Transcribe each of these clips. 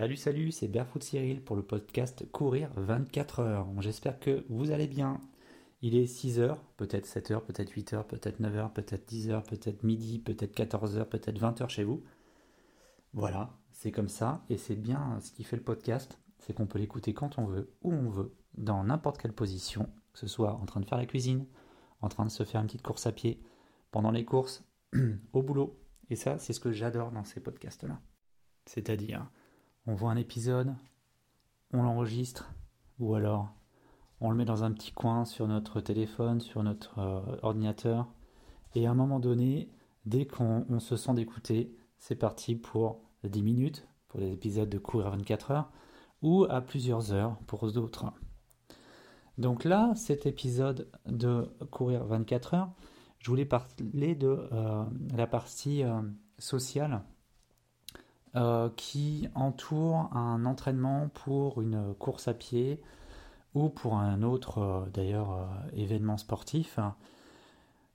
Salut, salut, c'est Barefoot Cyril pour le podcast Courir 24 heures. J'espère que vous allez bien. Il est 6 heures, peut-être 7 heures, peut-être 8 heures, peut-être 9 heures, peut-être 10 heures, peut-être midi, peut-être 14 heures, peut-être 20 heures chez vous. Voilà, c'est comme ça et c'est bien ce qui fait le podcast, c'est qu'on peut l'écouter quand on veut, où on veut, dans n'importe quelle position, que ce soit en train de faire la cuisine, en train de se faire une petite course à pied, pendant les courses, au boulot. Et ça, c'est ce que j'adore dans ces podcasts-là. C'est-à-dire, on voit un épisode, on l'enregistre, ou alors on le met dans un petit coin sur notre téléphone, sur notre euh, ordinateur, et à un moment donné, dès qu'on se sent d'écouter, c'est parti pour 10 minutes, pour des épisodes de courir à 24 heures, ou à plusieurs heures pour d'autres. Donc là, cet épisode de courir 24 heures, je voulais parler de euh, la partie euh, sociale euh, qui entoure un entraînement pour une course à pied ou pour un autre d'ailleurs événement sportif.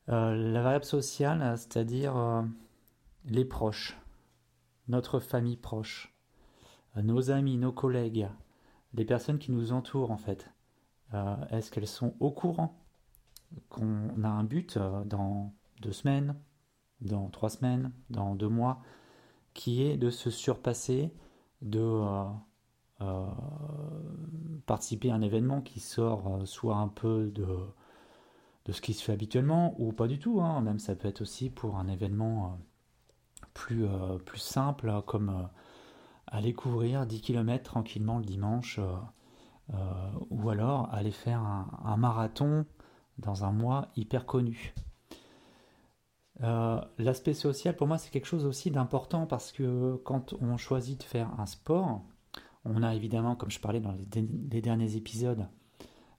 la variable sociale, c'est-à-dire les proches, notre famille proche, nos amis, nos collègues, les personnes qui nous entourent en fait. Est-ce qu'elles sont au courant qu'on a un but euh, dans deux semaines, dans trois semaines, dans deux mois, qui est de se surpasser, de euh, euh, participer à un événement qui sort soit un peu de, ce qui se fait habituellement, ou pas du tout, hein. même ça peut être aussi pour un événement plus, plus simple, comme aller courir 10 km tranquillement le dimanche, ou alors aller faire un marathon dans un mois hyper connu. Euh, l'aspect social, pour moi, c'est quelque chose aussi d'important parce que quand on choisit de faire un sport, on a évidemment, comme je parlais dans les, derniers épisodes,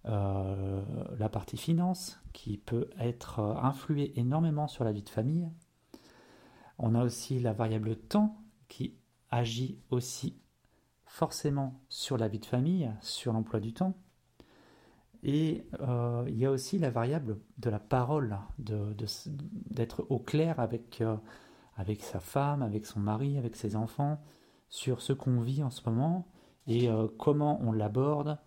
euh, la partie finance qui peut être euh, influée énormément sur la vie de famille. On a aussi la variable temps qui agit aussi forcément sur la vie de famille, sur l'emploi du temps. Et euh, il y a aussi la variable de la parole, d'être au clair avec, euh, avec sa femme, avec son mari, avec ses enfants, sur ce qu'on vit en ce moment et euh, comment on l'aborde.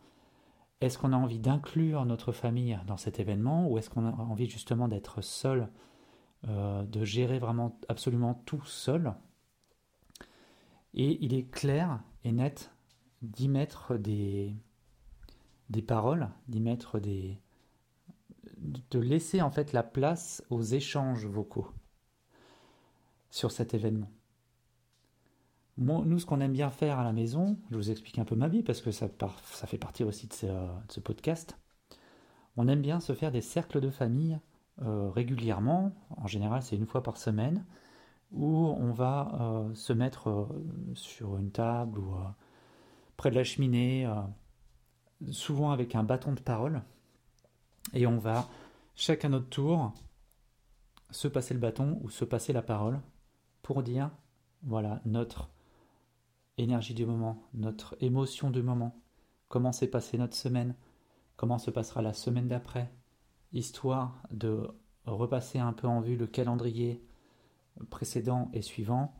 Est-ce qu'on a envie d'inclure notre famille dans cet événement ou est-ce qu'on a envie justement d'être seul, de gérer vraiment absolument tout seul? Et il est clair et net d'y mettre des, des paroles, d'y mettre des. de laisser en fait la place aux échanges vocaux sur cet événement. nous, ce qu'on aime bien faire à la maison, je vous explique un peu ma vie parce que ça, ça fait partie aussi de ce, podcast. On aime bien se faire des cercles de famille euh, régulièrement, en général c'est une fois par semaine, où on va euh, se mettre euh, sur une table ou près de la cheminée souvent avec un bâton de parole, et on va chacun notre tour se passer le bâton ou se passer la parole pour dire voilà notre énergie du moment, notre émotion du moment, comment s'est passée notre semaine, comment se passera la semaine d'après, histoire de repasser un peu en vue le calendrier précédent et suivant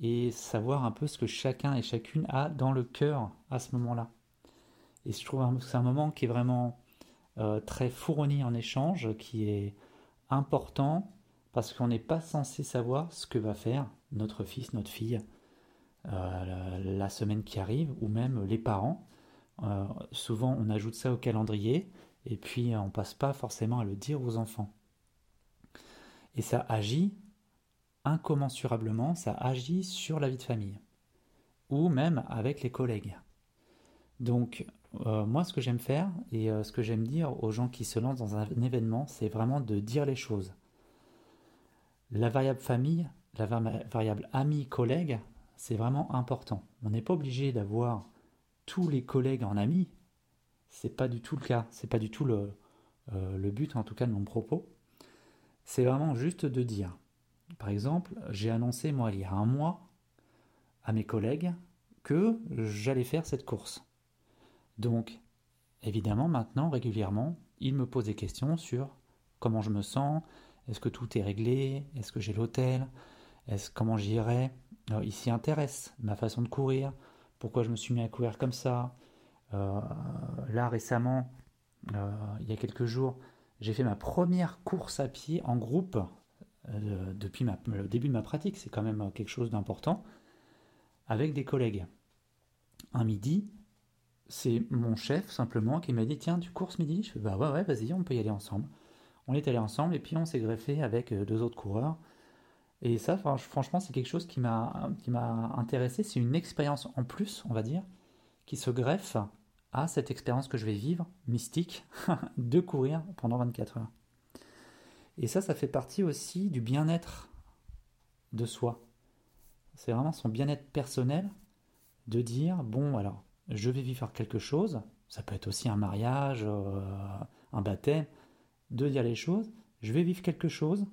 et savoir un peu ce que chacun et chacune a dans le cœur à ce moment-là. Et je trouve que c'est un moment qui est vraiment euh, très fourni en échange, qui est important parce qu'on n'est pas censé savoir ce que va faire notre fils, notre fille euh, la, semaine qui arrive, ou même les parents. Euh, souvent, on ajoute ça au calendrier et puis on passe pas forcément à le dire aux enfants. Et ça agit incommensurablement, ça agit sur la vie de famille, ou même avec les collègues. Donc, euh, moi, ce que j'aime faire et euh, ce que j'aime dire aux gens qui se lancent dans un événement, c'est vraiment de dire les choses. La variable famille, la variable ami, collègue, c'est vraiment important. On n'est pas obligé d'avoir tous les collègues en amis. C'est pas du tout le cas. C'est pas du tout euh, le but, en tout cas, de mon propos. C'est vraiment juste de dire. Par exemple, j'ai annoncé, moi, il y a un mois, à mes collègues que j'allais faire cette course. Donc, évidemment, maintenant, régulièrement, il me pose des questions sur comment je me sens, est-ce que tout est réglé, est-ce que j'ai l'hôtel, comment j'irai. Il s'y intéresse, ma façon de courir, pourquoi je me suis mis à courir comme ça. là récemment, il y a quelques jours, j'ai fait ma première course à pied en groupe depuis le début de ma pratique. C'est quand même quelque chose d'important avec des collègues. Un midi, c'est mon chef simplement qui m'a dit Tiens, tu courses midi? Je fais Bah ouais, ouais, vas-y, on peut y aller ensemble. On est allé ensemble et puis on s'est greffé avec euh, deux autres coureurs. Et ça, franchement, c'est quelque chose qui m'a intéressé. C'est une expérience en plus, on va dire, qui se greffe à cette expérience que je vais vivre, mystique, de courir pendant 24 heures. Et ça, ça fait partie aussi du bien-être de soi. C'est vraiment son bien-être personnel de dire bon, alors, je vais vivre quelque chose. Ça peut être aussi un mariage, euh, un baptême. De dire les choses. Je vais vivre quelque chose.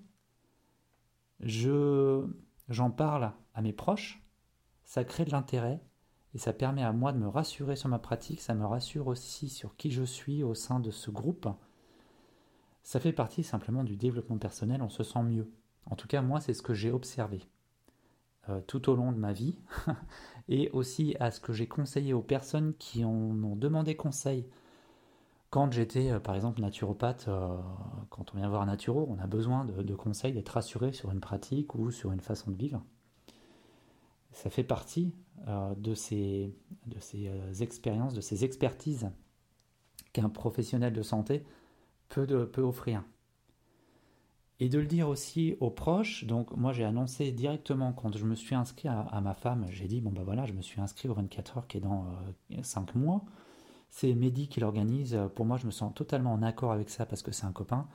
Je j'en parle à mes proches. Ça crée de l'intérêt et ça permet à moi de me rassurer sur ma pratique. Ça me rassure aussi sur qui je suis au sein de ce groupe. Ça fait partie simplement du développement personnel. On se sent mieux. En tout cas, moi, c'est ce que j'ai observé. Euh, tout au long de ma vie et aussi à ce que j'ai conseillé aux personnes qui ont demandé conseil. Quand j'étais euh, par exemple naturopathe, euh, quand on vient voir un naturo, on a besoin de, conseils, d'être rassuré sur une pratique ou sur une façon de vivre. Ça fait partie de ces, expériences, de ces expertises qu'un professionnel de santé peut offrir et de le dire aussi aux proches. Donc moi j'ai annoncé directement quand je me suis inscrit à, ma femme, j'ai dit bon bah voilà, je me suis inscrit au 24 heures qui est dans 5 euh, mois. C'est Mehdi qui l'organise. Pour moi je me sens totalement en accord avec ça parce que c'est un copain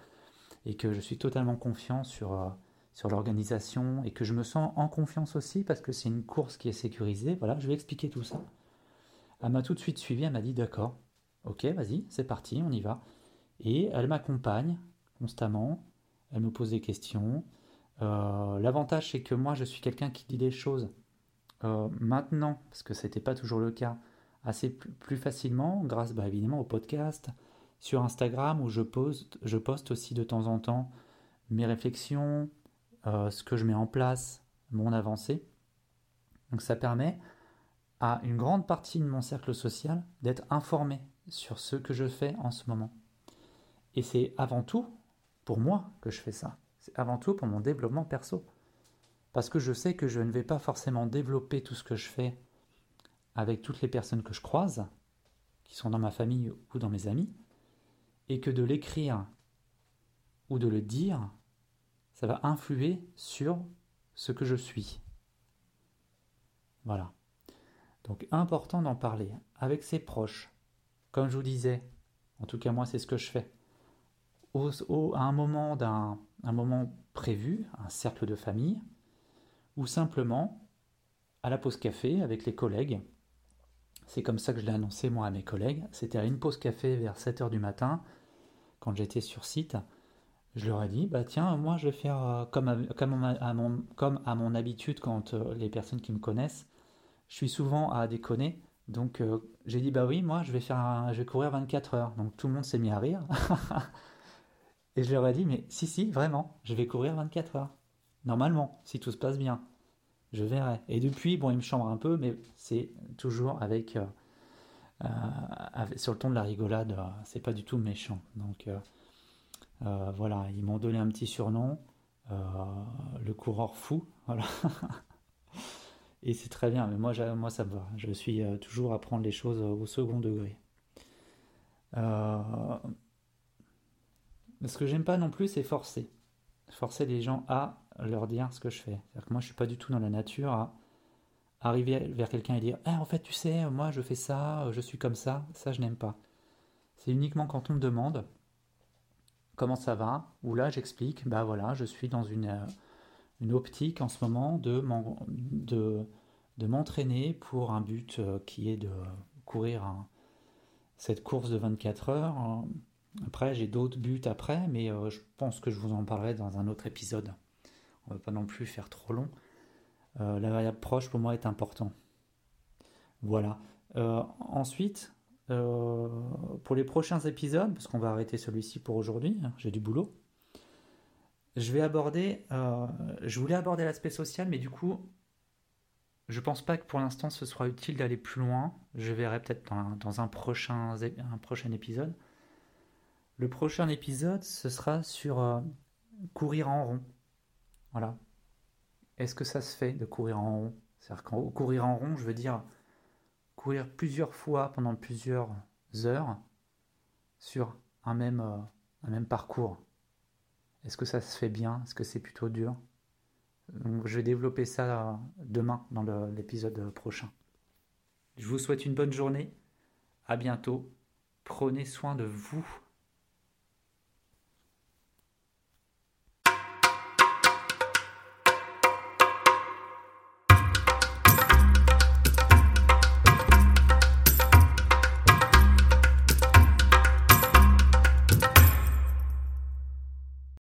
et que je suis totalement confiant sur, euh, sur l'organisation et que je me sens en confiance aussi parce que c'est une course qui est sécurisée. Voilà, je vais expliquer tout ça. Elle m'a tout de suite suivi, elle m'a dit d'accord, ok vas-y, c'est parti, on y va. Et elle m'accompagne constamment, elle me pose des questions. Euh, l'avantage, c'est que moi, je suis quelqu'un qui dit des choses euh, maintenant, parce que ce n'était pas toujours le cas, assez plus, facilement, grâce bah, évidemment au podcast, sur Instagram, où je poste, je poste aussi de temps en temps mes réflexions, euh, ce que je mets en place, mon avancée. Donc ça permet à une grande partie de mon cercle social d'être informé sur ce que je fais en ce moment. Et c'est avant tout pour moi que je fais ça. C'est avant tout pour mon développement perso. Parce que je sais que je ne vais pas forcément développer tout ce que je fais avec toutes les personnes que je croise, qui sont dans ma famille ou dans mes amis, et que de l'écrire ou de le dire, ça va influer sur ce que je suis. Voilà. Donc important d'en parler avec ses proches. Comme je vous disais, en tout cas moi c'est ce que je fais à un moment d'un un moment prévu, un cercle de famille, ou simplement à la pause café avec les collègues. C'est comme ça que je l'ai annoncé moi à mes collègues. C'était à une pause café vers 7h du matin, quand j'étais sur site. Je leur ai dit, bah tiens, moi je vais faire euh, comme, à, comme, à, mon, comme à mon habitude quand euh, les personnes qui me connaissent, je suis souvent à déconner. Donc euh, j'ai dit, bah oui, moi je vais, faire je vais courir 24 heures. Donc tout le monde s'est mis à rire. Et je leur ai dit, mais si, si, vraiment, je vais courir 24 heures. Normalement, si tout se passe bien. Je verrai. Et depuis, bon, il me chambre un peu, mais c'est toujours avec, euh, euh, sur le ton de la rigolade. Euh, c'est pas du tout méchant. Donc voilà, ils m'ont donné un petit surnom, le coureur fou. Et c'est très bien, mais moi, moi ça me va. Je suis toujours à prendre les choses au second degré. Ce que j'aime pas non plus, c'est forcer. Forcer les gens à leur dire ce que je fais. C'est-à-dire que moi, je suis pas du tout dans la nature à arriver vers quelqu'un et dire eh, En fait, tu sais, moi, je fais ça, je suis comme ça. Ça, je n'aime pas. C'est uniquement quand on me demande comment ça va, ou là, j'explique Bah voilà, je suis dans une, euh, optique en ce moment de, m'entraîner pour un but euh, qui est de courir cette course de 24 heures après, j'ai d'autres buts après, mais euh, je pense que je vous en parlerai dans un autre épisode. On ne va pas non plus faire trop long. Euh, la variable proche pour moi est important. Voilà. Euh, ensuite, pour les prochains épisodes, parce qu'on va arrêter celui-ci pour aujourd'hui, hein, j'ai du boulot. Je vais aborder, je voulais aborder l'aspect social, mais du coup, Je pense pas que pour l'instant ce soit utile d'aller plus loin. Je verrai peut-être dans, prochain, un prochain épisode. Le prochain épisode, ce sera sur euh, courir en rond. Voilà. Est-ce que ça se fait de courir en rond? C'est-à-dire qu'en courir en rond, je veux dire courir plusieurs fois pendant plusieurs heures sur un même, euh, un même parcours. Est-ce que ça se fait bien? Est-ce que c'est plutôt dur? Je vais développer ça demain dans l'épisode prochain. Je vous souhaite une bonne journée. À bientôt. Prenez soin de vous.